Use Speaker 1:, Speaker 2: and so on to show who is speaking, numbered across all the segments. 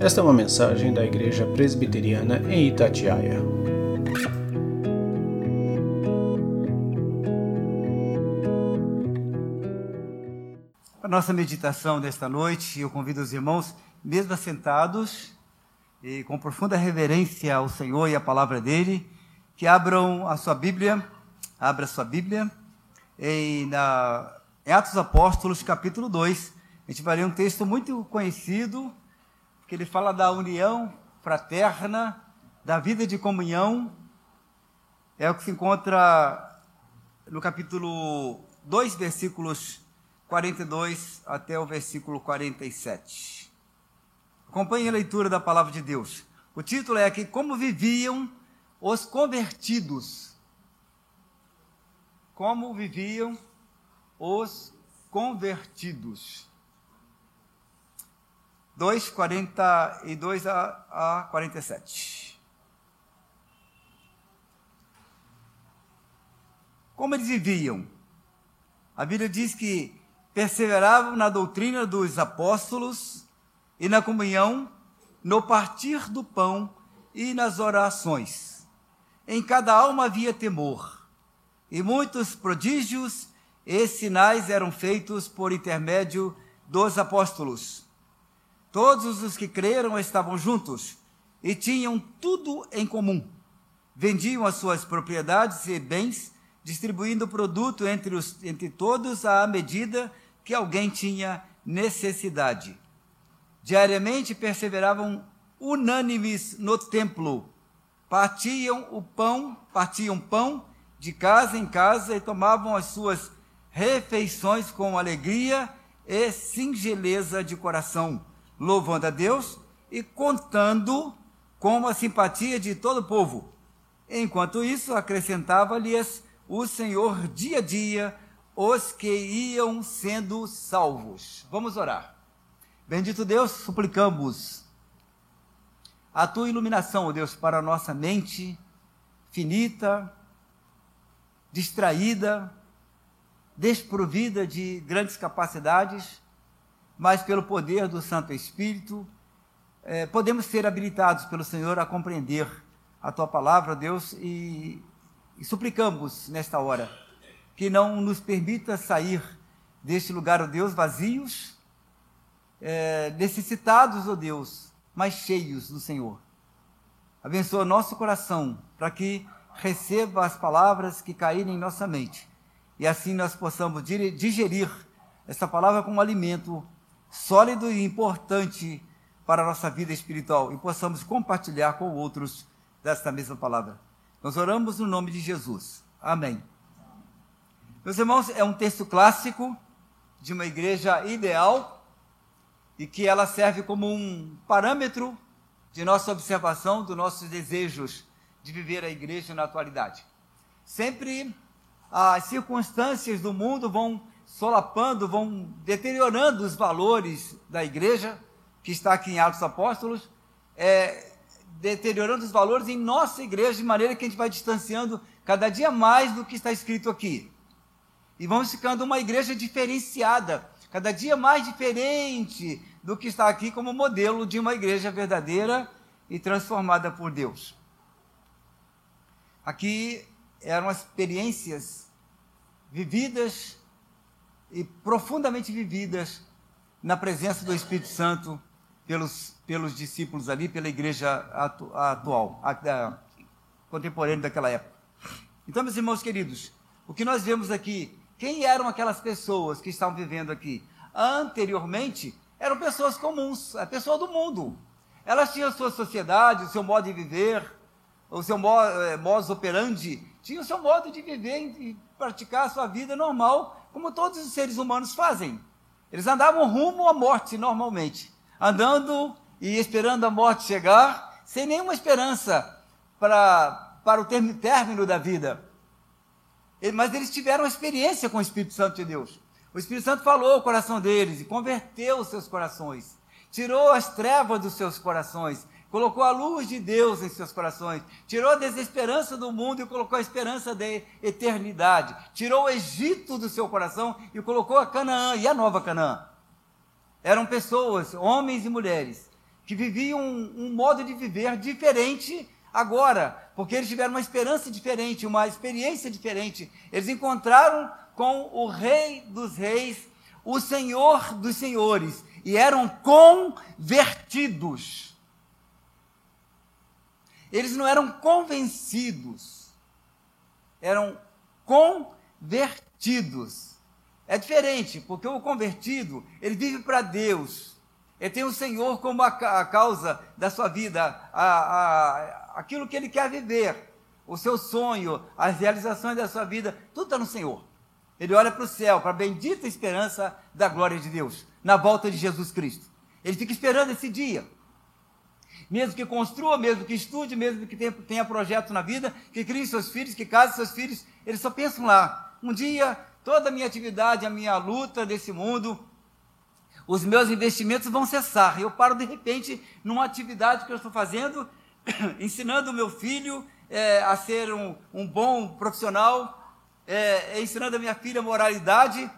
Speaker 1: Esta é uma mensagem da Igreja Presbiteriana em Itatiaia.
Speaker 2: Para nossa meditação desta noite, eu convido os irmãos, mesmo assentados, e com profunda reverência ao Senhor e à palavra dele, que abram a sua Bíblia, abra a sua Bíblia, em, na, em Atos Apóstolos, capítulo 2. A gente vai ler um texto muito conhecido, que ele fala da união fraterna, da vida de comunhão. É o que se encontra no capítulo 2, versículos 42 até o versículo 47. Acompanhe a leitura da palavra de Deus. O título é aqui Como viviam os convertidos. Como viviam os convertidos. 2, 42 a, a 47. Como eles viviam? A Bíblia diz que perseveravam na doutrina dos apóstolos e na comunhão, no partir do pão e nas orações. Em cada alma havia temor, e muitos prodígios e sinais eram feitos por intermédio dos apóstolos. Todos os que creram estavam juntos e tinham tudo em comum. Vendiam as suas propriedades e bens, distribuindo o produto entre, os, entre todos à medida que alguém tinha necessidade. Diariamente perseveravam unânimes no templo, partiam o pão, partiam pão de casa em casa e tomavam as suas refeições com alegria e singeleza de coração, louvando a Deus e contando com a simpatia de todo o povo. Enquanto isso, acrescentava-lhes o Senhor dia a dia os que iam sendo salvos. Vamos orar. Bendito Deus, suplicamos a tua iluminação, ó Deus, para a nossa mente finita, distraída, desprovida de grandes capacidades, mas pelo poder do Santo Espírito, eh, podemos ser habilitados pelo Senhor a compreender a tua palavra, Deus, e, e suplicamos nesta hora que não nos permita sair deste lugar, ó Deus, vazios, é, necessitados, ó Deus, mas cheios do Senhor. Abençoa nosso coração para que receba as palavras que caírem em nossa mente e assim nós possamos digerir essa palavra como alimento sólido e importante para a nossa vida espiritual e possamos compartilhar com outros desta mesma palavra. Nós oramos no nome de Jesus. Amém. Meus irmãos, é um texto clássico de uma igreja ideal e que ela serve como um parâmetro de nossa observação dos nossos desejos de viver a igreja na atualidade. Sempre as circunstâncias do mundo vão solapando, vão deteriorando os valores da igreja, que está aqui em Atos Apóstolos, é, deteriorando os valores em nossa igreja, de maneira que a gente vai distanciando cada dia mais do que está escrito aqui. E vamos ficando uma igreja diferenciada, cada dia mais diferente do que está aqui como modelo de uma igreja verdadeira e transformada por Deus. Aqui eram experiências vividas e profundamente vividas na presença do Espírito Santo pelos, pelos discípulos ali, pela igreja atu, atual, a, a, contemporânea daquela época. Então, meus irmãos queridos, o que nós vemos aqui quem eram aquelas pessoas que estavam vivendo aqui? Anteriormente, eram pessoas comuns, a pessoa do mundo. Elas tinham a sua sociedade, o seu modo de viver, o seu eh, modus operandi, tinham o seu modo de viver e praticar a sua vida normal, como todos os seres humanos fazem. Eles andavam rumo à morte normalmente, andando e esperando a morte chegar, sem nenhuma esperança para, para o término da vida mas eles tiveram experiência com o Espírito Santo de Deus. O Espírito Santo falou ao coração deles e converteu os seus corações, tirou as trevas dos seus corações, colocou a luz de Deus em seus corações, tirou a desesperança do mundo e colocou a esperança da eternidade, tirou o Egito do seu coração e colocou a Canaã e a nova Canaã. Eram pessoas, homens e mulheres, que viviam um, um modo de viver diferente agora, porque eles tiveram uma esperança diferente, uma experiência diferente. Eles encontraram com o Rei dos Reis, o Senhor dos Senhores, e eram convertidos. Eles não eram convencidos, eram convertidos. É diferente, porque o convertido, ele vive para Deus. Ele tem o Senhor como a, a causa da sua vida, a, a, aquilo que ele quer viver, o seu sonho, as realizações da sua vida, tudo está no Senhor. Ele olha para o céu, para a bendita esperança da glória de Deus, na volta de Jesus Cristo. Ele fica esperando esse dia. Mesmo que construa, mesmo que estude, mesmo que tenha, tenha projeto na vida, que crie seus filhos, que case seus filhos, eles só pensam lá. Um dia, toda a minha atividade, a minha luta desse mundo, os meus investimentos vão cessar. Eu paro de repente numa atividade que eu estou fazendo, ensinando o meu filho é, a ser um, um bom profissional, é, ensinando a minha filha moralidade,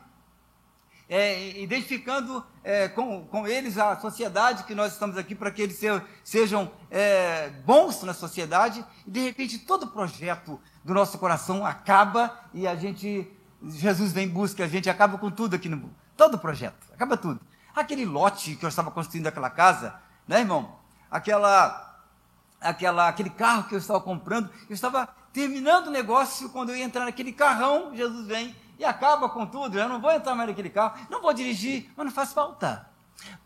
Speaker 2: é, identificando é, com, com eles a sociedade que nós estamos aqui para que eles se, sejam é, bons na sociedade, e de repente todo o projeto do nosso coração acaba e a gente, Jesus vem em busca, a gente acaba com tudo aqui no mundo. Todo o projeto, acaba tudo. Aquele lote que eu estava construindo aquela casa, né, irmão? Aquela, aquela, aquele carro que eu estava comprando, eu estava terminando o negócio, quando eu ia entrar naquele carrão, Jesus vem e acaba com tudo. Eu não vou entrar mais naquele carro, não vou dirigir, mas não faz falta.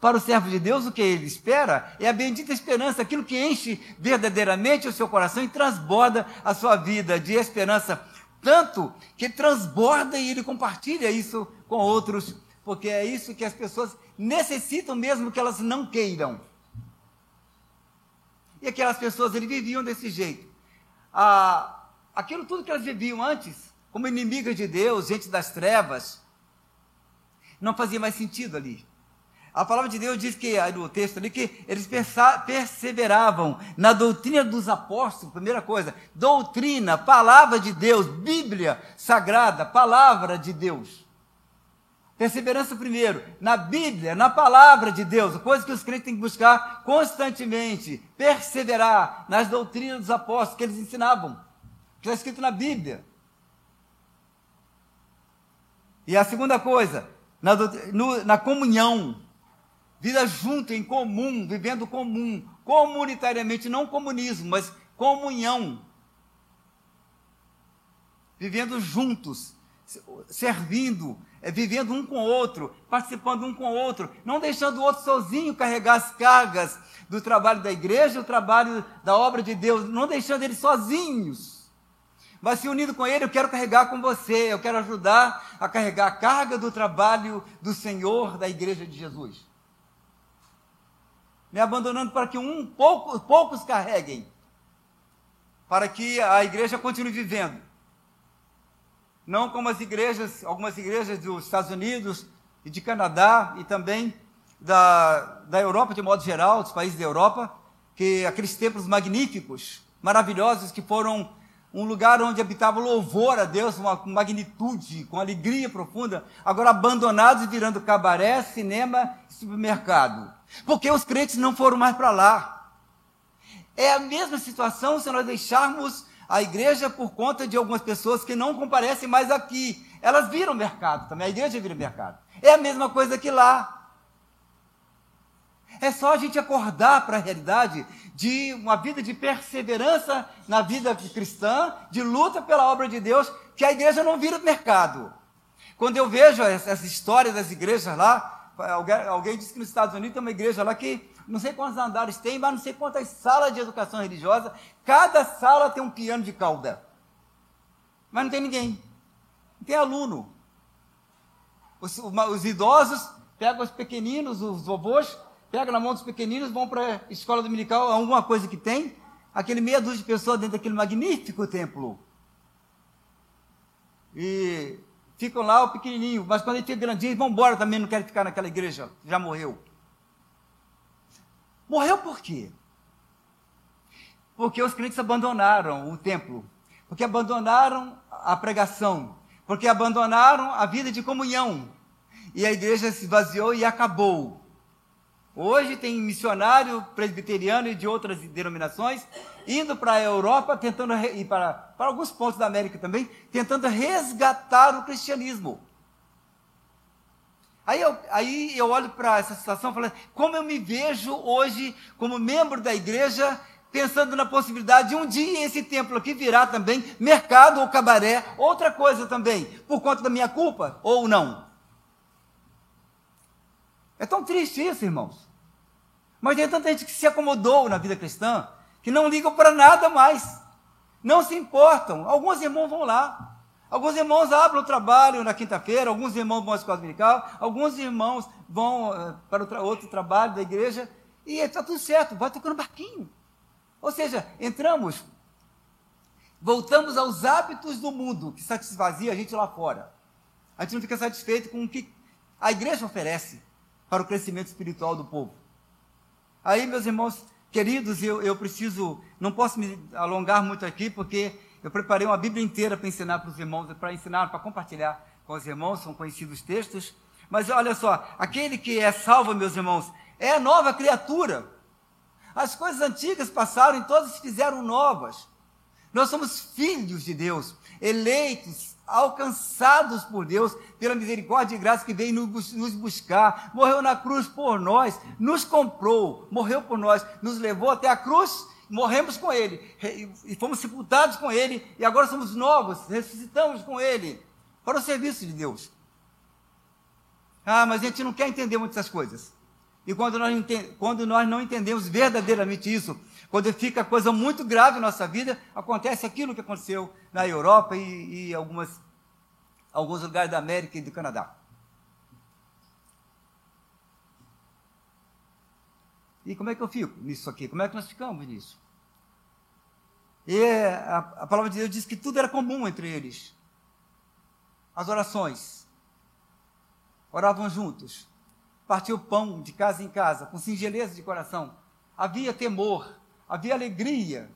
Speaker 2: Para o servo de Deus, o que ele espera é a bendita esperança, aquilo que enche verdadeiramente o seu coração e transborda a sua vida de esperança, tanto que transborda e ele compartilha isso com outros, porque é isso que as pessoas necessitam mesmo que elas não queiram. E aquelas pessoas, eles viviam desse jeito. Ah, aquilo tudo que elas viviam antes, como inimigas de Deus, gente das trevas, não fazia mais sentido ali. A palavra de Deus diz que, no texto ali, que eles perseveravam na doutrina dos apóstolos, primeira coisa, doutrina, palavra de Deus, Bíblia sagrada, palavra de Deus. Perseverança primeiro, na Bíblia, na palavra de Deus, coisa que os crentes têm que buscar constantemente, perseverar nas doutrinas dos apóstolos que eles ensinavam, que está escrito na Bíblia. E a segunda coisa, na, no, na comunhão, vida junto, em comum, vivendo comum, comunitariamente, não comunismo, mas comunhão. Vivendo juntos, servindo, é, vivendo um com o outro, participando um com o outro, não deixando o outro sozinho carregar as cargas do trabalho da igreja, o trabalho da obra de Deus, não deixando eles sozinhos mas se unido com Ele, eu quero carregar com você, eu quero ajudar a carregar a carga do trabalho do Senhor da Igreja de Jesus. Me abandonando para que um pouco, poucos carreguem, para que a igreja continue vivendo. Não como as igrejas, algumas igrejas dos Estados Unidos e de Canadá e também da, da Europa de modo geral, dos países da Europa, que aqueles templos magníficos, maravilhosos que foram um lugar onde habitava louvor a Deus, uma magnitude, com alegria profunda, agora abandonados e virando cabaré, cinema e supermercado. Porque os crentes não foram mais para lá. É a mesma situação se nós deixarmos a igreja por conta de algumas pessoas que não comparecem mais aqui. Elas viram mercado também, a igreja vira mercado. É a mesma coisa que lá. É só a gente acordar para a realidade de uma vida de perseverança na vida cristã, de luta pela obra de Deus, que a igreja não vira mercado. Quando eu vejo essa história das igrejas lá, alguém, alguém disse que nos Estados Unidos tem uma igreja lá que não sei quantos andares tem, mas não sei quantas salas de educação religiosa, cada sala tem um piano de cauda. Mas não tem ninguém. Não tem aluno. Os, os idosos pegam os pequeninos, os vovôs, pega na mão dos pequeninos, vão para a escola dominical, alguma coisa que tem, aquele meia dúzia de pessoas dentro daquele magnífico templo. E ficam lá o pequenininho, mas quando ele fica grandinho, vão embora também, não querem ficar naquela igreja, já morreu. Morreu por quê? Porque os crentes abandonaram o templo, porque abandonaram a pregação, porque abandonaram a vida de comunhão, e a igreja se esvaziou e acabou. Hoje tem missionário presbiteriano e de outras denominações indo para a Europa, tentando e para, para alguns pontos da América também, tentando resgatar o cristianismo. Aí eu, aí eu olho para essa situação falando, como eu me vejo hoje como membro da igreja, pensando na possibilidade de um dia esse templo aqui virar também mercado ou cabaré, outra coisa também, por conta da minha culpa ou não. É tão triste isso, irmãos. Mas tem tanta gente que se acomodou na vida cristã, que não ligam para nada mais. Não se importam. Alguns irmãos vão lá. Alguns irmãos abrem o trabalho na quinta-feira, alguns irmãos vão à escola dominical, alguns irmãos vão uh, para outro trabalho da igreja, e está tudo certo, vai tocando barquinho. Ou seja, entramos, voltamos aos hábitos do mundo que satisfazia a gente lá fora. A gente não fica satisfeito com o que a igreja oferece para o crescimento espiritual do povo. Aí, meus irmãos queridos, eu, eu preciso, não posso me alongar muito aqui, porque eu preparei uma Bíblia inteira para ensinar para os irmãos, para ensinar, para compartilhar com os irmãos, são conhecidos textos. Mas olha só, aquele que é salvo, meus irmãos, é nova criatura. As coisas antigas passaram e todas se fizeram novas. Nós somos filhos de Deus, eleitos, alcançados por Deus, pela misericórdia e graça que veio nos buscar, morreu na cruz por nós, nos comprou, morreu por nós, nos levou até a cruz, morremos com Ele, e fomos sepultados com Ele, e agora somos novos, ressuscitamos com Ele, para o serviço de Deus. Ah, mas a gente não quer entender muitas coisas. E quando nós, quando nós não entendemos verdadeiramente isso, quando fica coisa muito grave na nossa vida, acontece aquilo que aconteceu na Europa e, e algumas, alguns lugares da América e do Canadá. E como é que eu fico nisso aqui? Como é que nós ficamos nisso? E a, a palavra de Deus diz que tudo era comum entre eles. As orações. Oravam juntos. Partiu pão de casa em casa, com singeleza de coração. Havia temor havia alegria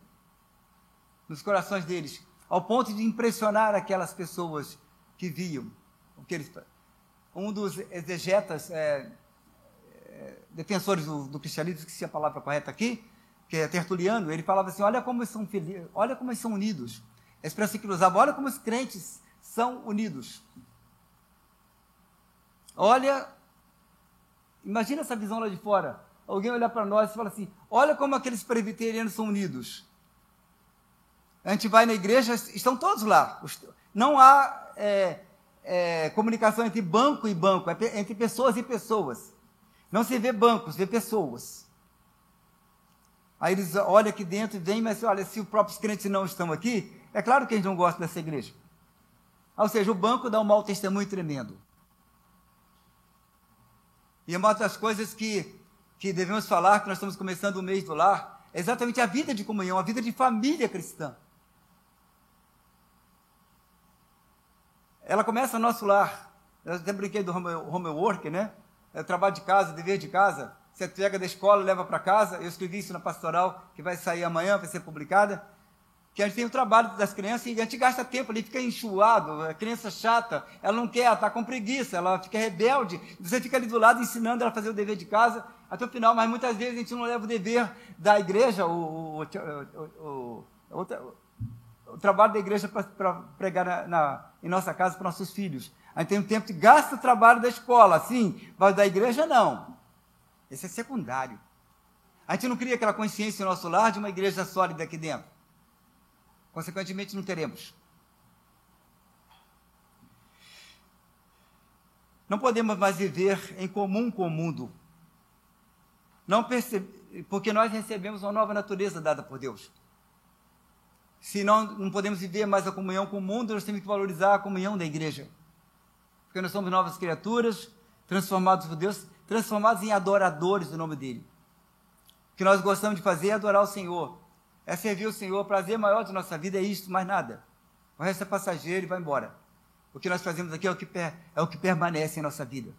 Speaker 2: nos corações deles, ao ponto de impressionar aquelas pessoas que viam o que eles. Um dos exegetas, é, é, defensores do, do cristianismo, esqueci a palavra correta aqui, que é Tertuliano, ele falava assim: olha como são felizes, olha como eles são unidos. A expressão que ele usava, olha como os crentes são unidos. Olha, imagina essa visão lá de fora alguém olhar para nós e falar assim: olha como aqueles presbiterianos são unidos. A gente vai na igreja, estão todos lá. Não há é, é, comunicação entre banco e banco, é entre pessoas e pessoas. Não se vê bancos, vê pessoas. Aí eles olham aqui dentro e vêm, mas olha, se os próprios crentes não estão aqui, é claro que eles não gostam dessa igreja. Ou seja, o banco dá um mau testemunho tremendo. E uma das coisas que que devemos falar, que nós estamos começando o mês do lar, é exatamente a vida de comunhão, a vida de família cristã. Ela começa no nosso lar. Eu até brinquei do homework, né? É o trabalho de casa, dever de casa. Você pega da escola, leva para casa. Eu escrevi isso na pastoral, que vai sair amanhã, vai ser publicada que a gente tem o trabalho das crianças e a gente gasta tempo ali, fica enxuado, a criança chata, ela não quer, ela está com preguiça, ela fica rebelde, você fica ali do lado ensinando ela a fazer o dever de casa até o final, mas muitas vezes a gente não leva o dever da igreja, o, o, o, trabalho da igreja para pregar na, na, em nossa casa para nossos filhos. A gente tem um tempo que gasta o trabalho da escola, sim, mas da igreja não. Esse é secundário. A gente não cria aquela consciência no nosso lar de uma igreja sólida aqui dentro. Consequentemente, não teremos. Não podemos mais viver em comum com o mundo. Não percebe, porque nós recebemos uma nova natureza dada por Deus. Se não, não podemos viver mais a comunhão com o mundo, nós temos que valorizar a comunhão da igreja. Porque nós somos novas criaturas, transformados por Deus, transformados em adoradores do nome dEle. O que nós gostamos de fazer é adorar o Senhor é servir o Senhor, o prazer maior de nossa vida é isso, mais nada. O resto é passageiro e vai embora. O que nós fazemos aqui é o que, per, é o que permanece em nossa vida.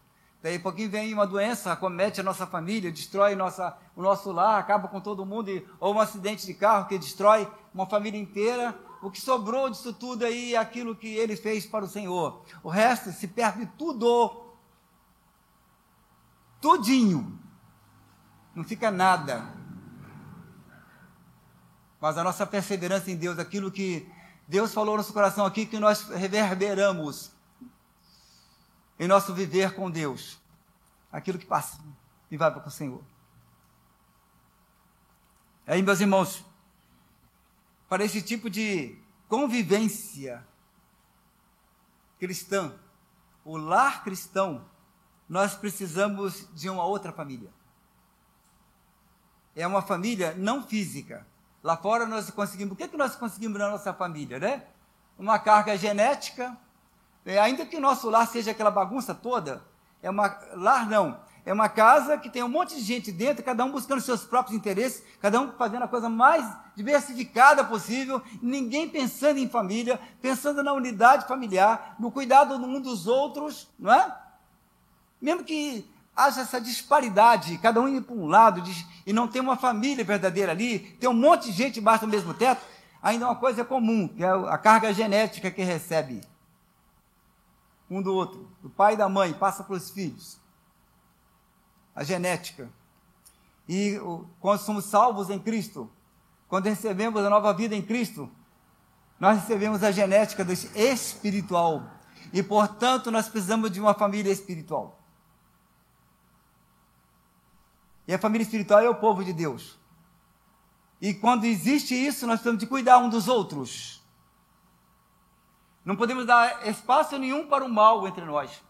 Speaker 2: Daí pouquinho vem uma doença, acomete a nossa família, destrói nossa, o nosso lar, acaba com todo mundo, ou um acidente de carro que destrói uma família inteira. O que sobrou disso tudo aí é aquilo que ele fez para o Senhor. O resto se perde tudo. Tudinho. não fica nada. Mas a nossa perseverança em Deus, aquilo que Deus falou no nosso coração aqui, que nós reverberamos em nosso viver com Deus, aquilo que passa e vai para o Senhor. Aí, meus irmãos, para esse tipo de convivência cristã, o lar cristão, nós precisamos de uma outra família. É uma família não física. Lá fora nós conseguimos. O que, é que nós conseguimos na nossa família, né? Uma carga genética. É, ainda que o nosso lar seja aquela bagunça toda, é uma lar não. É uma casa que tem um monte de gente dentro, cada um buscando seus próprios interesses, cada um fazendo a coisa mais diversificada possível, ninguém pensando em família, pensando na unidade familiar, no cuidado um dos outros, não é? Mesmo que haja essa disparidade, cada um indo para um lado e não tem uma família verdadeira ali, tem um monte de gente embaixo do mesmo teto, ainda uma coisa comum, que é a carga genética que recebe um do outro, do pai e da mãe, passa para os filhos a genética. E quando somos salvos em Cristo, quando recebemos a nova vida em Cristo, nós recebemos a genética espiritual. E, portanto, nós precisamos de uma família espiritual. E a família espiritual é o povo de Deus. E quando existe isso, nós precisamos de cuidar um dos outros. Não podemos dar espaço nenhum para o mal entre nós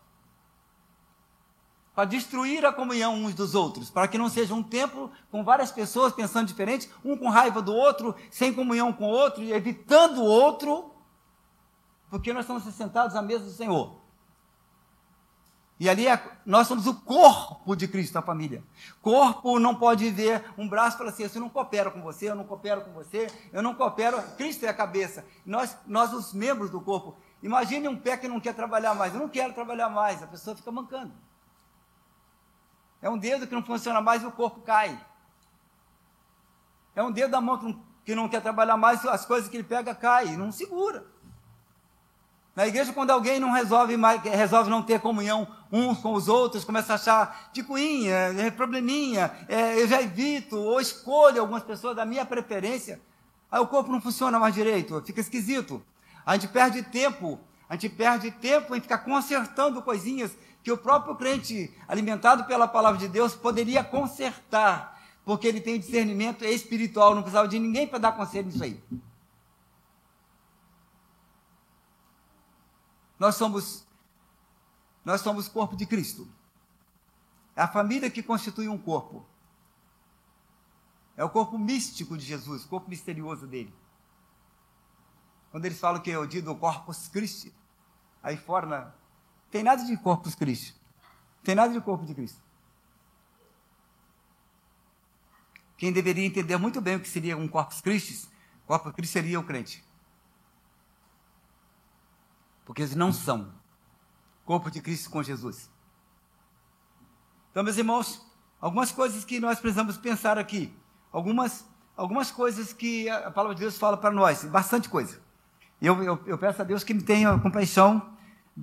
Speaker 2: para destruir a comunhão uns dos outros, para que não seja um templo com várias pessoas pensando diferente, um com raiva do outro, sem comunhão com o outro, evitando o outro, porque nós estamos sentados à mesa do Senhor. E ali é, nós somos o corpo de Cristo, a família. Corpo não pode ver um braço e falar assim: eu não coopero com você, eu não coopero com você, eu não coopero. Cristo é a cabeça. Nós, nós os membros do corpo. Imagine um pé que não quer trabalhar mais. Eu não quero trabalhar mais. A pessoa fica mancando. É um dedo que não funciona mais e o corpo cai. É um dedo da mão que não, que não quer trabalhar mais, as coisas que ele pega caem, não segura. Na igreja, quando alguém não resolve mais, resolve não ter comunhão uns com os outros, começa a achar ticuinha, é, probleminha, é, eu já evito, ou escolho algumas pessoas da minha preferência, aí o corpo não funciona mais direito, fica esquisito. A gente perde tempo, a gente perde tempo em ficar consertando coisinhas que o próprio crente, alimentado pela palavra de Deus, poderia consertar, porque ele tem discernimento espiritual, não precisava de ninguém para dar conselho nisso aí. Nós somos nós somos corpo de Cristo. É a família que constitui um corpo. É o corpo místico de Jesus, o corpo misterioso dele. Quando eles falam que é o dia do Corpus Christi, aí fora na, tem nada de Corpus Christi. Tem nada de corpo de Cristo. Quem deveria entender muito bem o que seria um Corpus Christi, Corpus Christi seria o crente. Porque eles não são corpo de Cristo com Jesus. Então, meus irmãos, algumas coisas que nós precisamos pensar aqui. Algumas, algumas coisas que a palavra de Deus fala para nós. Bastante coisa. Eu, eu, eu peço a Deus que me tenha compaixão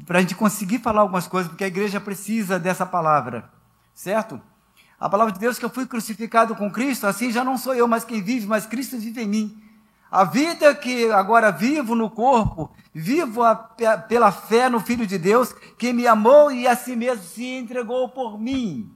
Speaker 2: para a gente conseguir falar algumas coisas, porque a igreja precisa dessa palavra, certo? A palavra de Deus que eu fui crucificado com Cristo, assim já não sou eu mais quem vive, mas Cristo vive em mim. A vida que agora vivo no corpo, vivo a, pela fé no Filho de Deus, que me amou e a si mesmo se entregou por mim.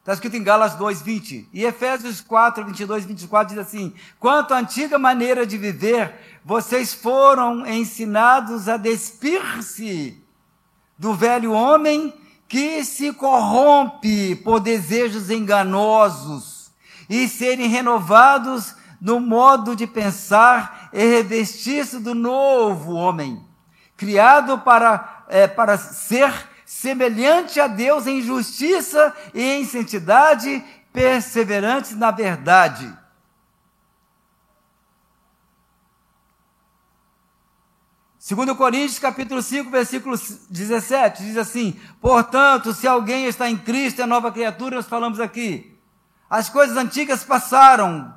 Speaker 2: Está escrito em Galas 2, 20. E Efésios 4, 22 e 24 diz assim: Quanto à antiga maneira de viver, vocês foram ensinados a despir-se do velho homem que se corrompe por desejos enganosos e serem renovados no modo de pensar e revestir-se do novo homem, criado para, é, para ser semelhante a Deus em justiça e em santidade, perseverantes na verdade. Segundo Coríntios, capítulo 5, versículo 17, diz assim: Portanto, se alguém está em Cristo, é nova criatura, nós falamos aqui. As coisas antigas passaram.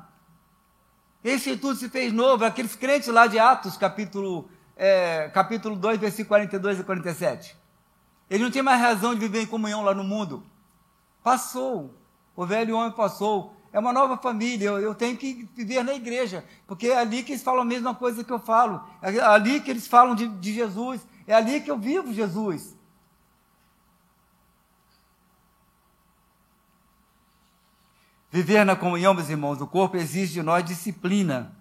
Speaker 2: Esse tudo se fez novo. Aqueles crentes lá de Atos, capítulo, é, capítulo 2, versículo 42 e 47. Ele não tem mais razão de viver em comunhão lá no mundo. Passou. O velho homem passou. É uma nova família. Eu, eu, tenho que viver na igreja. Porque é ali que eles falam a mesma coisa que eu falo. É ali que eles falam de, de Jesus. É ali que eu vivo Jesus. Viver na comunhão, meus irmãos, do corpo exige de nós disciplina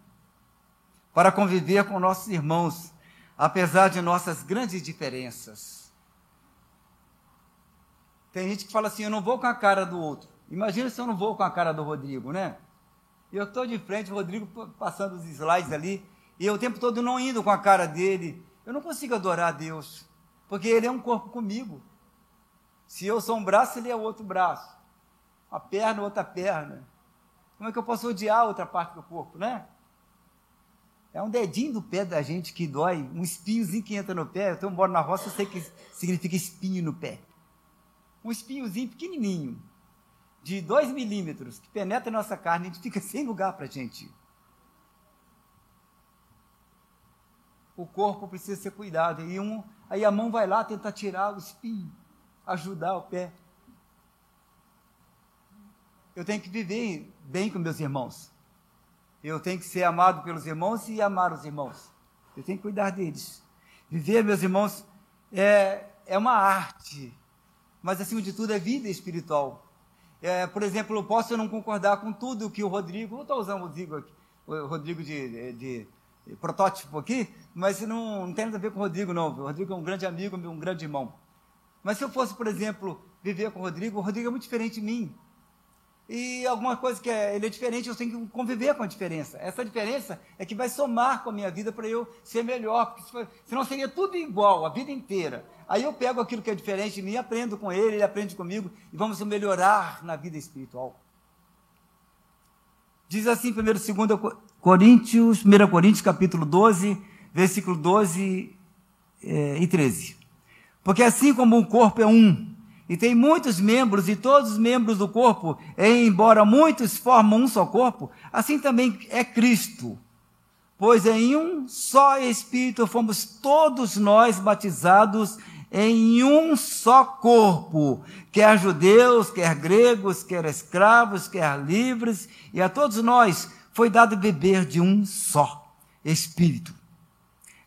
Speaker 2: para conviver com nossos irmãos, apesar de nossas grandes diferenças. Tem gente que fala assim: eu não vou com a cara do outro. Imagina se eu não vou com a cara do Rodrigo, né? Eu estou de frente, o Rodrigo passando os slides ali, e eu o tempo todo não indo com a cara dele. Eu não consigo adorar a Deus, porque Ele é um corpo comigo. Se eu sou um braço, Ele é outro braço. Uma perna, outra perna. Como é que eu posso odiar a outra parte do corpo, né? É um dedinho do pé da gente que dói, um espinhozinho que entra no pé. Eu moro na roça, eu sei que significa espinho no pé um espinhozinho pequenininho, de 2 milímetros, que penetra na nossa carne, a fica sem lugar para a gente. O corpo precisa ser cuidado. E um, aí a mão vai lá tentar tirar o espinho, ajudar o pé. Eu tenho que viver bem com meus irmãos. Eu tenho que ser amado pelos irmãos e amar os irmãos. Eu tenho que cuidar deles. Viver, meus irmãos, é, é uma arte mas acima de tudo é vida espiritual. É, por exemplo, eu posso não concordar com tudo que o Rodrigo, vou estar usando o Rodrigo, aqui, o Rodrigo de, de, de, protótipo aqui, mas não, não tem nada a ver com o Rodrigo, não. O Rodrigo é um grande amigo, um grande irmão. Mas se eu fosse, por exemplo, viver com o Rodrigo, o Rodrigo é muito diferente de mim e alguma coisa que é, ele é diferente, eu tenho que conviver com a diferença. Essa diferença é que vai somar com a minha vida para eu ser melhor, porque senão seria tudo igual a vida inteira. Aí eu pego aquilo que é diferente de mim, aprendo com ele, ele aprende comigo e vamos melhorar na vida espiritual. Diz assim, primeiro, 2 Coríntios, 1 Coríntios, capítulo 12, versículo 12 eh, e 13. Porque assim como um corpo é um, e tem muitos membros, e todos os membros do corpo, e embora muitos formam um só corpo, assim também é Cristo. Pois em um só Espírito fomos todos nós batizados em um só corpo, quer judeus, quer gregos, quer escravos, quer livres, e a todos nós foi dado beber de um só Espírito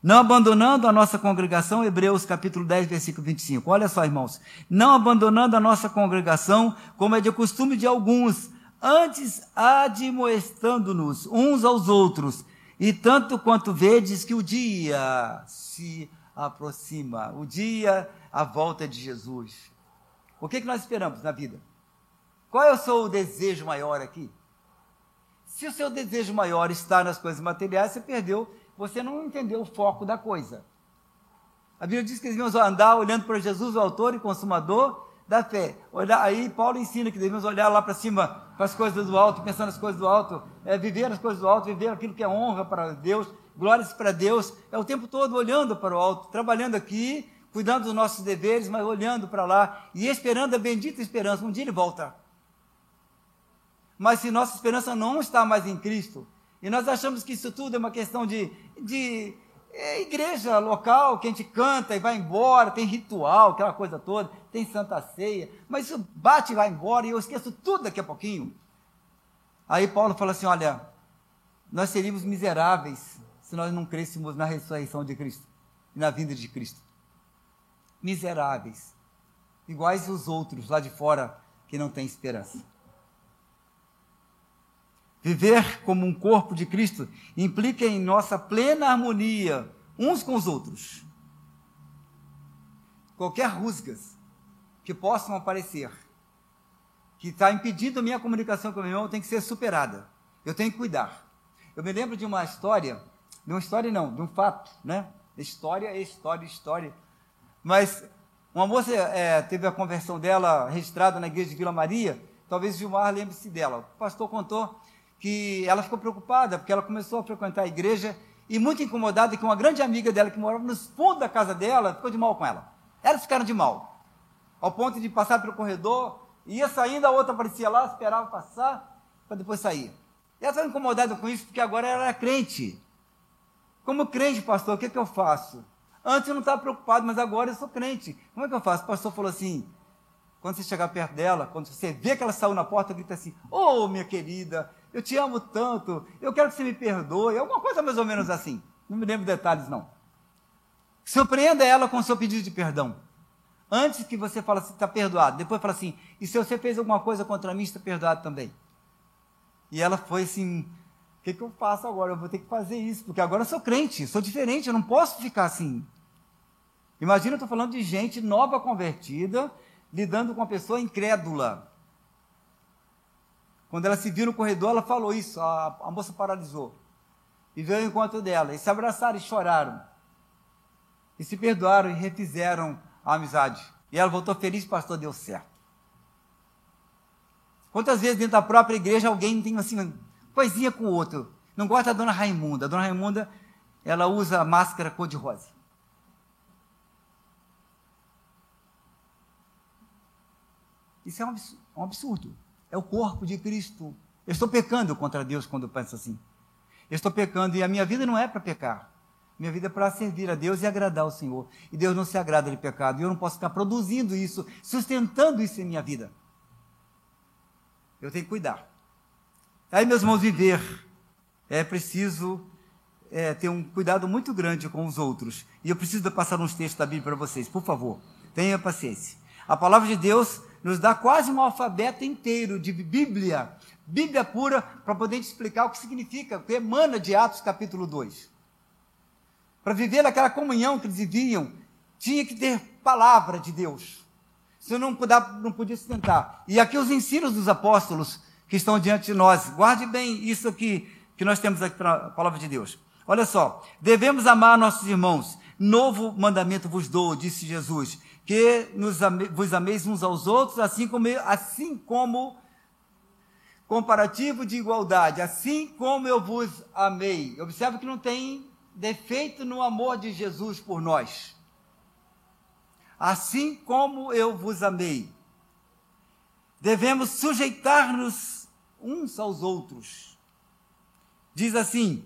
Speaker 2: não abandonando a nossa congregação, Hebreus capítulo 10, versículo 25. Olha só, irmãos. Não abandonando a nossa congregação, como é de costume de alguns, antes admoestando-nos uns aos outros, e tanto quanto vedes que o dia se aproxima, o dia, a volta de Jesus. O que, que nós esperamos na vida? Qual é o seu desejo maior aqui? Se o seu desejo maior está nas coisas materiais, você perdeu você não entendeu o foco da coisa. A Bíblia diz que devemos andar olhando para Jesus, o autor e consumador da fé. Olhar, aí Paulo ensina que devemos olhar lá para cima, para as coisas do alto, pensar nas coisas do alto, é, viver as coisas do alto, viver aquilo que é honra para Deus, glórias para Deus. É o tempo todo olhando para o alto, trabalhando aqui, cuidando dos nossos deveres, mas olhando para lá e esperando a bendita esperança. Um dia ele volta. Mas se nossa esperança não está mais em Cristo, e nós achamos que isso tudo é uma questão de, de é, igreja local, que a gente canta e vai embora, tem ritual, aquela coisa toda, tem santa ceia, mas isso bate e vai embora e eu esqueço tudo daqui a pouquinho. Aí Paulo fala assim: olha, nós seríamos miseráveis se nós não crêssemos na ressurreição de Cristo e na vinda de Cristo. Miseráveis, iguais os outros lá de fora que não têm esperança. Viver como um corpo de Cristo implica em nossa plena harmonia uns com os outros. Qualquer rusgas que possam aparecer, que está impedindo a minha comunicação com o meu irmão, tem que ser superada. Eu tenho que cuidar. Eu me lembro de uma história, de uma história não, de um fato, né? História história, história. Mas uma moça é, teve a conversão dela registrada na igreja de Vila Maria, talvez Gilmar lembre-se dela. O pastor contou que ela ficou preocupada, porque ela começou a frequentar a igreja e muito incomodada que uma grande amiga dela que morava nos fundos da casa dela ficou de mal com ela. Elas ficaram de mal, ao ponto de passar pelo corredor, ia saindo, a outra aparecia lá, esperava passar, para depois sair. E ela estava incomodada com isso, porque agora ela era crente. Como crente, pastor, o que, que eu faço? Antes eu não estava preocupado, mas agora eu sou crente. Como é que eu faço? O pastor falou assim: quando você chegar perto dela, quando você vê que ela saiu na porta, grita assim: Ô oh, minha querida, eu te amo tanto, eu quero que você me perdoe. Alguma coisa mais ou menos assim. Não me lembro detalhes, não. Surpreenda ela com o seu pedido de perdão. Antes que você fale assim, está perdoado. Depois fala assim, e se você fez alguma coisa contra mim, está perdoado também. E ela foi assim, o que, que eu faço agora? Eu vou ter que fazer isso, porque agora eu sou crente, sou diferente, eu não posso ficar assim. Imagina, eu estou falando de gente nova convertida, lidando com uma pessoa incrédula. Quando ela se viu no corredor, ela falou isso, a, a moça paralisou. E veio ao encontro dela, e se abraçaram e choraram. E se perdoaram e refizeram a amizade. E ela voltou feliz, pastor, deu certo. Quantas vezes dentro da própria igreja alguém tem assim, coisinha com o outro. Não gosta da dona Raimunda. A dona Raimunda, ela usa máscara cor-de-rosa. Isso é um absurdo. É o corpo de Cristo. Eu estou pecando contra Deus quando eu penso assim. Eu estou pecando e a minha vida não é para pecar. Minha vida é para servir a Deus e agradar o Senhor. E Deus não se agrada de pecado. E eu não posso ficar produzindo isso, sustentando isso em minha vida. Eu tenho que cuidar. Aí, meus irmãos, viver é preciso é, ter um cuidado muito grande com os outros. E eu preciso passar uns textos da Bíblia para vocês, por favor. Tenha paciência. A palavra de Deus nos dá quase um alfabeto inteiro de Bíblia, Bíblia pura, para poder explicar o que significa, o que emana de Atos capítulo 2. Para viver naquela comunhão que eles viviam, tinha que ter palavra de Deus. Você não, podia, não podia se tentar. E aqui os ensinos dos apóstolos que estão diante de nós. Guarde bem isso aqui que nós temos aqui para a palavra de Deus. Olha só, devemos amar nossos irmãos. Novo mandamento vos dou, disse Jesus, que nos ame, vos ameis uns aos outros, assim como, assim como comparativo de igualdade, assim como eu vos amei. Observe que não tem defeito no amor de Jesus por nós. Assim como eu vos amei. Devemos sujeitar-nos uns aos outros. Diz assim: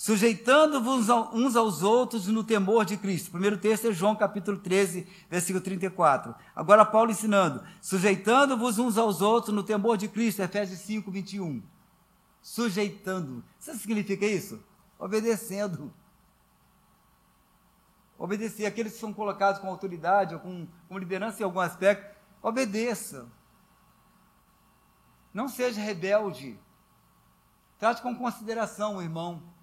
Speaker 2: sujeitando-vos uns aos outros no temor de Cristo. O primeiro texto é João capítulo 13, versículo 34. Agora Paulo ensinando, sujeitando-vos uns aos outros no temor de Cristo, Efésios 5, 21. Sujeitando. Sabe o que significa isso? Obedecendo. Obedecer. Aqueles que são colocados com autoridade ou com, com liderança em algum aspecto, obedeça. Não seja rebelde. Trate com consideração o irmão.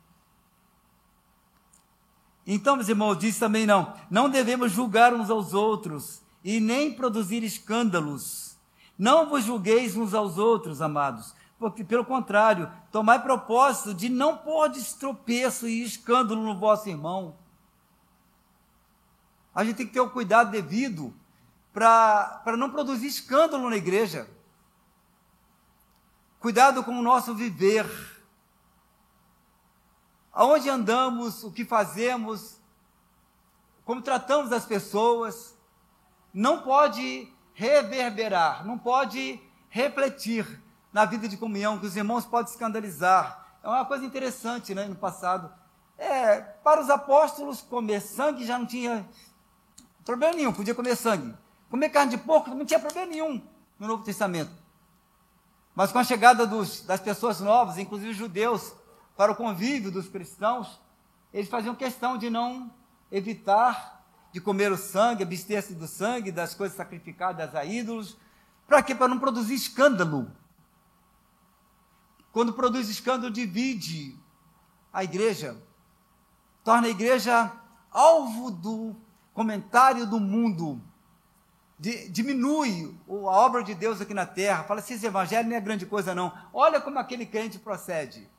Speaker 2: Então, meus irmãos, diz também não, não devemos julgar uns aos outros e nem produzir escândalos. Não vos julgueis uns aos outros, amados, porque, pelo contrário, tomai propósito de não pôr destropeço e escândalo no vosso irmão. A gente tem que ter o cuidado devido para não produzir escândalo na igreja. Cuidado com o nosso viver aonde andamos, o que fazemos, como tratamos as pessoas, não pode reverberar, não pode refletir na vida de comunhão, que os irmãos podem escandalizar. É uma coisa interessante, né, no passado. É, para os apóstolos, comer sangue já não tinha problema nenhum, podia comer sangue. Comer carne de porco não tinha problema nenhum no Novo Testamento. Mas com a chegada dos, das pessoas novas, inclusive os judeus, para o convívio dos cristãos, eles faziam questão de não evitar de comer o sangue, abster-se do sangue, das coisas sacrificadas a ídolos. Para quê? Para não produzir escândalo. Quando produz escândalo, divide a igreja, torna a igreja alvo do comentário do mundo, diminui a obra de Deus aqui na terra. Fala assim: esse evangelho não é grande coisa, não. Olha como aquele crente procede.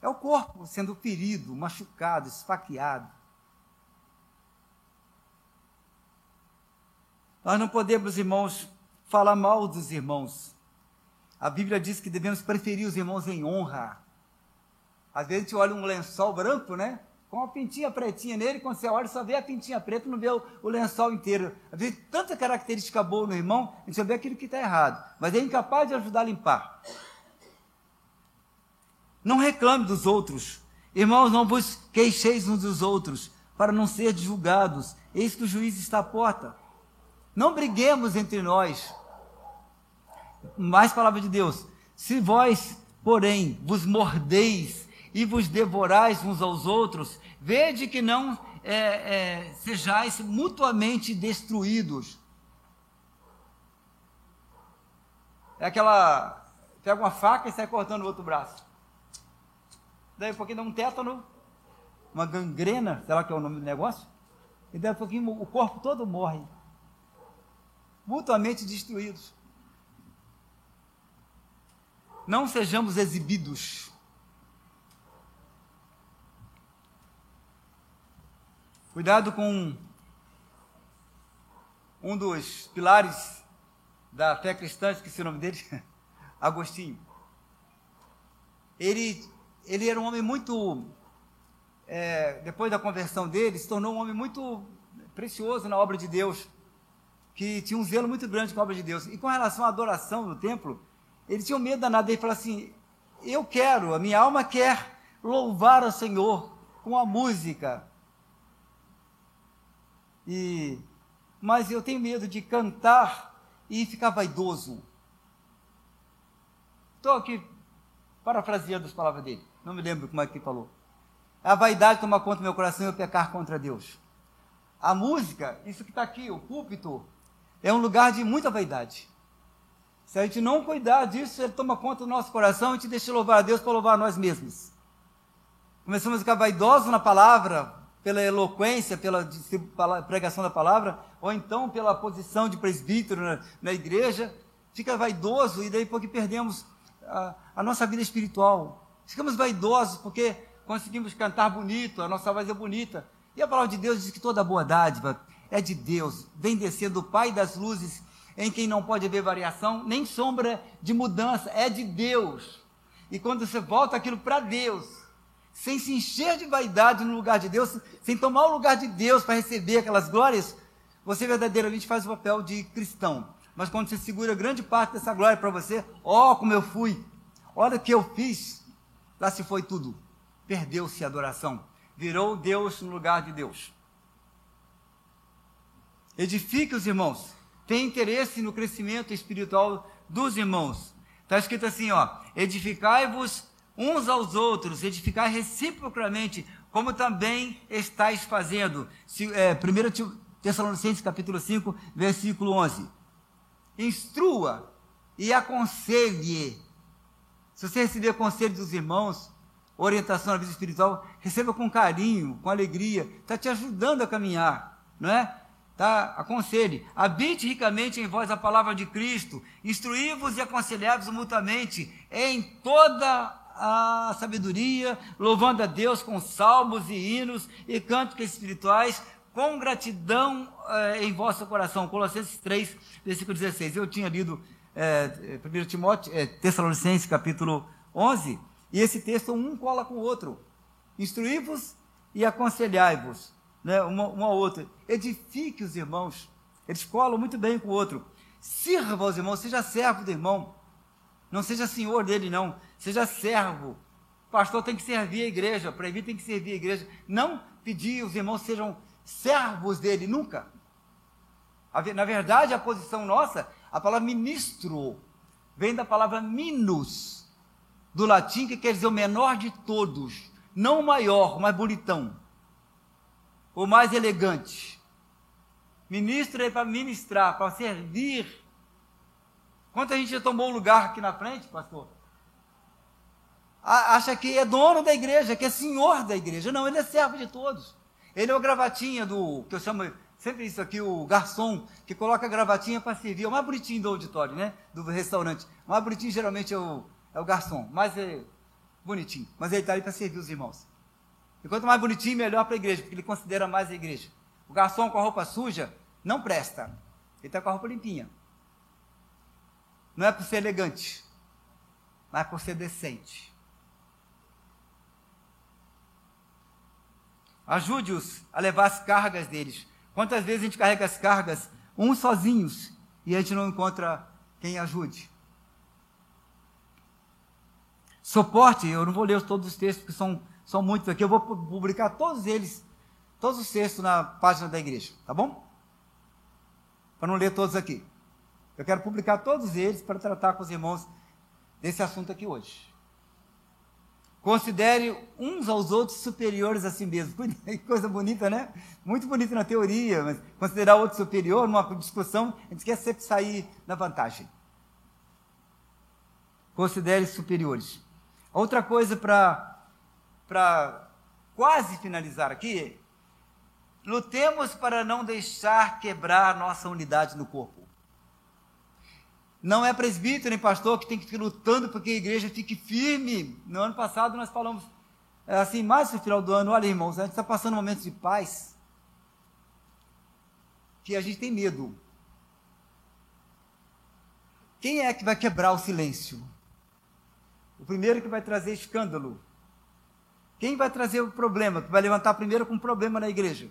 Speaker 2: É o corpo sendo ferido, machucado, esfaqueado. Nós não podemos, irmãos, falar mal dos irmãos. A Bíblia diz que devemos preferir os irmãos em honra. Às vezes a gente olha um lençol branco, né? Com uma pintinha pretinha nele, quando você olha, só vê a pintinha preta, não vê o, o lençol inteiro. Às vezes, tanta característica boa no irmão, a gente só vê aquilo que está errado. Mas é incapaz de ajudar a limpar. Não reclame dos outros. Irmãos, não vos queixeis uns dos outros, para não ser julgados. Eis que o juiz está à porta. Não briguemos entre nós. Mais palavra de Deus. Se vós, porém, vos mordeis e vos devorais uns aos outros, vede que não é, é, sejais mutuamente destruídos. É aquela. Pega uma faca e sai cortando o outro braço. Daí um pouquinho dá um tétano, uma gangrena, sei lá que é o nome do negócio, e daí um pouquinho o corpo todo morre. Mutuamente destruídos. Não sejamos exibidos. Cuidado com um dos pilares da fé cristã, esqueci o nome dele, Agostinho. Ele, ele era um homem muito, é, depois da conversão dele, se tornou um homem muito precioso na obra de Deus, que tinha um zelo muito grande com a obra de Deus. E com relação à adoração no templo, ele tinha um medo danado, ele falou assim, eu quero, a minha alma quer louvar o Senhor com a música. E, mas eu tenho medo de cantar e ficar vaidoso. Estou aqui parafraseando as palavras dele, não me lembro como é que falou. A vaidade toma conta do meu coração e eu pecar contra Deus. A música, isso que está aqui, o púlpito, é um lugar de muita vaidade. Se a gente não cuidar disso, ele toma conta do nosso coração e te deixa louvar a Deus para louvar a nós mesmos. Começamos a ficar vaidosos na palavra, pela eloquência, pela pregação da palavra, ou então pela posição de presbítero na, na igreja, fica vaidoso e daí porque perdemos a, a, nossa vida espiritual. Ficamos vaidosos porque conseguimos cantar bonito, a nossa voz é bonita. E a palavra de Deus diz que toda boa dádiva é de Deus, vem descer do Pai das luzes, em quem não pode haver variação, nem sombra de mudança, é de Deus. E quando você volta aquilo para Deus, sem se encher de vaidade no lugar de Deus, sem tomar o lugar de Deus para receber aquelas glórias, você verdadeiramente faz o papel de cristão. Mas quando você segura grande parte dessa glória para você, ó oh, como eu fui, olha o que eu fiz, lá se foi tudo. Perdeu-se a adoração, virou Deus no lugar de Deus. Edifique os irmãos, tem interesse no crescimento espiritual dos irmãos. Está escrito assim, ó, edificai-vos uns aos outros, edificar reciprocamente, como também estáis fazendo. Se, é, 1 Tessalonicenses capítulo 5, versículo 11. Instrua e aconselhe. Se você receber conselho dos irmãos, orientação na vida espiritual, receba com carinho, com alegria, está te ajudando a caminhar, não é? Tá? Aconselhe. Habite ricamente em vós a palavra de Cristo, instruí-vos e aconselhai-vos mutuamente em toda a sabedoria, louvando a Deus com salmos e hinos e cânticos espirituais, com gratidão eh, em vosso coração. Colossenses 3, versículo 16. Eu tinha lido eh, 1 Timóteo, eh, Tessalonicenses, capítulo 11, e esse texto um cola com o outro. Instruí-vos e aconselhai-vos, né, uma, uma outra. Edifique os irmãos. Eles colam muito bem com o outro. Sirva aos irmãos, seja servo do irmão. Não seja senhor dele, não. Seja servo. Pastor tem que servir a igreja, presbítero tem que servir a igreja. Não pedir os irmãos sejam servos dele, nunca. Na verdade, a posição nossa, a palavra ministro, vem da palavra minus, do latim, que quer dizer o menor de todos. Não o maior, o mais bonitão. O mais elegante. Ministro é para ministrar, para servir Quanta gente já tomou lugar aqui na frente, pastor? Acha que é dono da igreja, que é senhor da igreja. Não, ele é servo de todos. Ele é o gravatinha do, que eu chamo sempre isso aqui, o garçom, que coloca a gravatinha para servir. É o mais bonitinho do auditório, né? Do restaurante. O mais bonitinho geralmente é o, é o garçom. Mais é bonitinho. Mas ele está ali para servir os irmãos. E quanto mais bonitinho, melhor para a igreja, porque ele considera mais a igreja. O garçom com a roupa suja não presta. Ele está com a roupa limpinha. Não é por ser elegante, mas por ser decente. Ajude-os a levar as cargas deles. Quantas vezes a gente carrega as cargas uns sozinhos e a gente não encontra quem ajude? Suporte, eu não vou ler todos os textos que são São muitos aqui, eu vou publicar todos eles, todos os textos na página da igreja, tá bom? Para não ler todos aqui. Eu quero publicar todos eles para tratar com os irmãos desse assunto aqui hoje. Considere uns aos outros superiores a si mesmo. Que coisa bonita, né? Muito bonita na teoria, mas considerar outro superior numa discussão, a gente quer sempre sair na vantagem. Considere superiores. Outra coisa para quase finalizar aqui, lutemos para não deixar quebrar nossa unidade no corpo. Não é presbítero nem pastor que tem que ir lutando para que a igreja fique firme. No ano passado nós falamos é, assim, mais no final do ano, olha irmãos, a gente está passando momentos de paz que a gente tem medo. Quem é que vai quebrar o silêncio? O primeiro que vai trazer escândalo. Quem vai trazer o problema? Que vai levantar primeiro com um problema na igreja?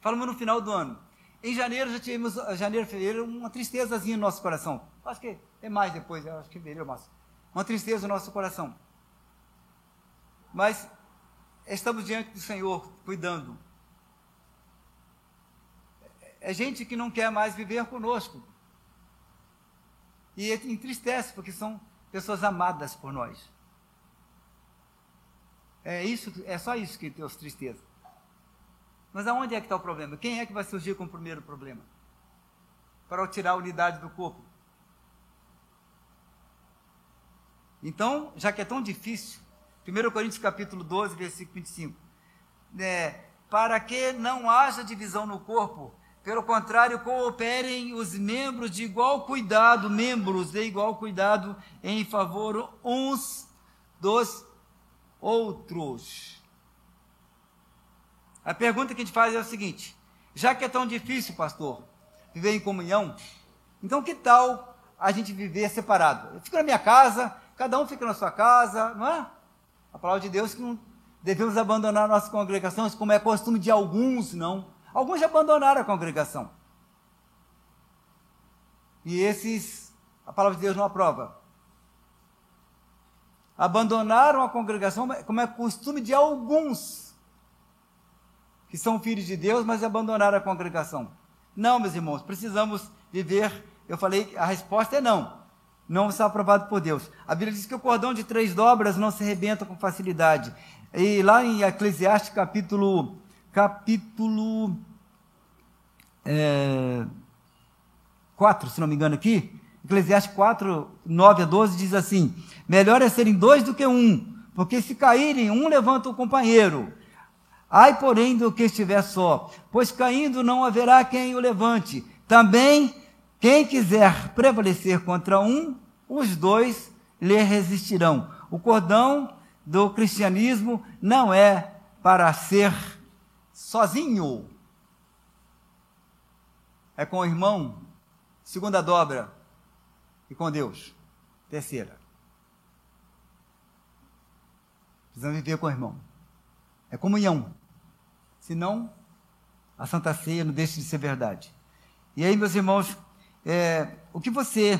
Speaker 2: Falamos no final do ano. Em janeiro já tivemos, janeiro, fevereiro, uma tristezazinha no nosso coração. Acho que é mais depois, acho que fevereiro, mas uma tristeza no nosso coração. Mas estamos diante do Senhor, cuidando. É gente que não quer mais viver conosco. E entristece, porque são pessoas amadas por nós. É isso, é só isso que tem tristeza. Mas aonde é que está o problema? Quem é que vai surgir com o primeiro problema? Para tirar a unidade do corpo. Então, já que é tão difícil, 1 Coríntios capítulo 12, versículo 25. É, para que não haja divisão no corpo, pelo contrário, cooperem os membros de igual cuidado, membros de igual cuidado em favor uns dos outros. A pergunta que a gente faz é o seguinte: já que é tão difícil, pastor, viver em comunhão, então que tal a gente viver separado? Eu fico na minha casa, cada um fica na sua casa, não é? A palavra de Deus que não devemos abandonar nossas congregações, como é costume de alguns, não. Alguns já abandonaram a congregação. E esses, a palavra de Deus não aprova. Abandonaram a congregação, como é costume de alguns que são filhos de Deus, mas abandonaram a congregação. Não, meus irmãos, precisamos viver. Eu falei, a resposta é não. Não está aprovado por Deus. A Bíblia diz que o cordão de três dobras não se rebenta com facilidade. E lá em Eclesiastes capítulo, capítulo é, 4, se não me engano aqui, Eclesiastes 4, 9 a 12 diz assim: Melhor é serem dois do que um, porque se caírem, um levanta o companheiro. Ai, porém, do que estiver só, pois caindo não haverá quem o levante. Também, quem quiser prevalecer contra um, os dois lhe resistirão. O cordão do cristianismo não é para ser sozinho. É com o irmão, segunda dobra, e com Deus, terceira. Precisamos viver com o irmão. É comunhão. Senão, a Santa Ceia não deixa de ser verdade. E aí, meus irmãos, é, o que você,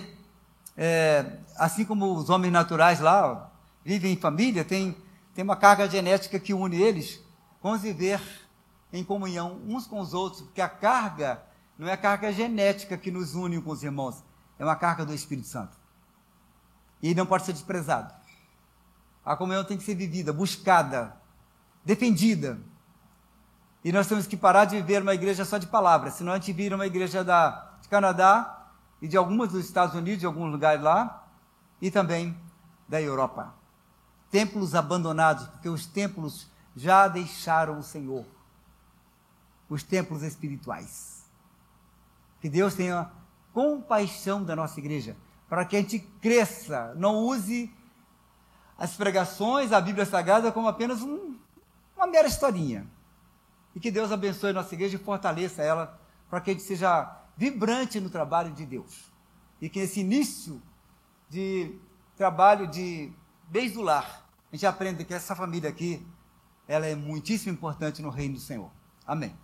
Speaker 2: é, assim como os homens naturais lá, vivem em família, tem, tem uma carga genética que une eles, vamos viver em comunhão uns com os outros, porque a carga não é a carga genética que nos une com os irmãos, é uma carga do Espírito Santo. E não pode ser desprezado. A comunhão tem que ser vivida, buscada, defendida. E nós temos que parar de viver uma igreja só de palavras, senão a gente vira uma igreja da, de Canadá e de algumas dos Estados Unidos, de alguns lugares lá, e também da Europa. Templos abandonados, porque os templos já deixaram o Senhor. Os templos espirituais. Que Deus tenha compaixão da nossa igreja, para que a gente cresça, não use as pregações, a Bíblia Sagrada, como apenas um, uma mera historinha. E que Deus abençoe nossa igreja e fortaleça ela para que a gente seja vibrante no trabalho de Deus. E que esse início de trabalho de desde o lar, a gente aprenda que essa família aqui, ela é muitíssimo importante no reino do Senhor. Amém.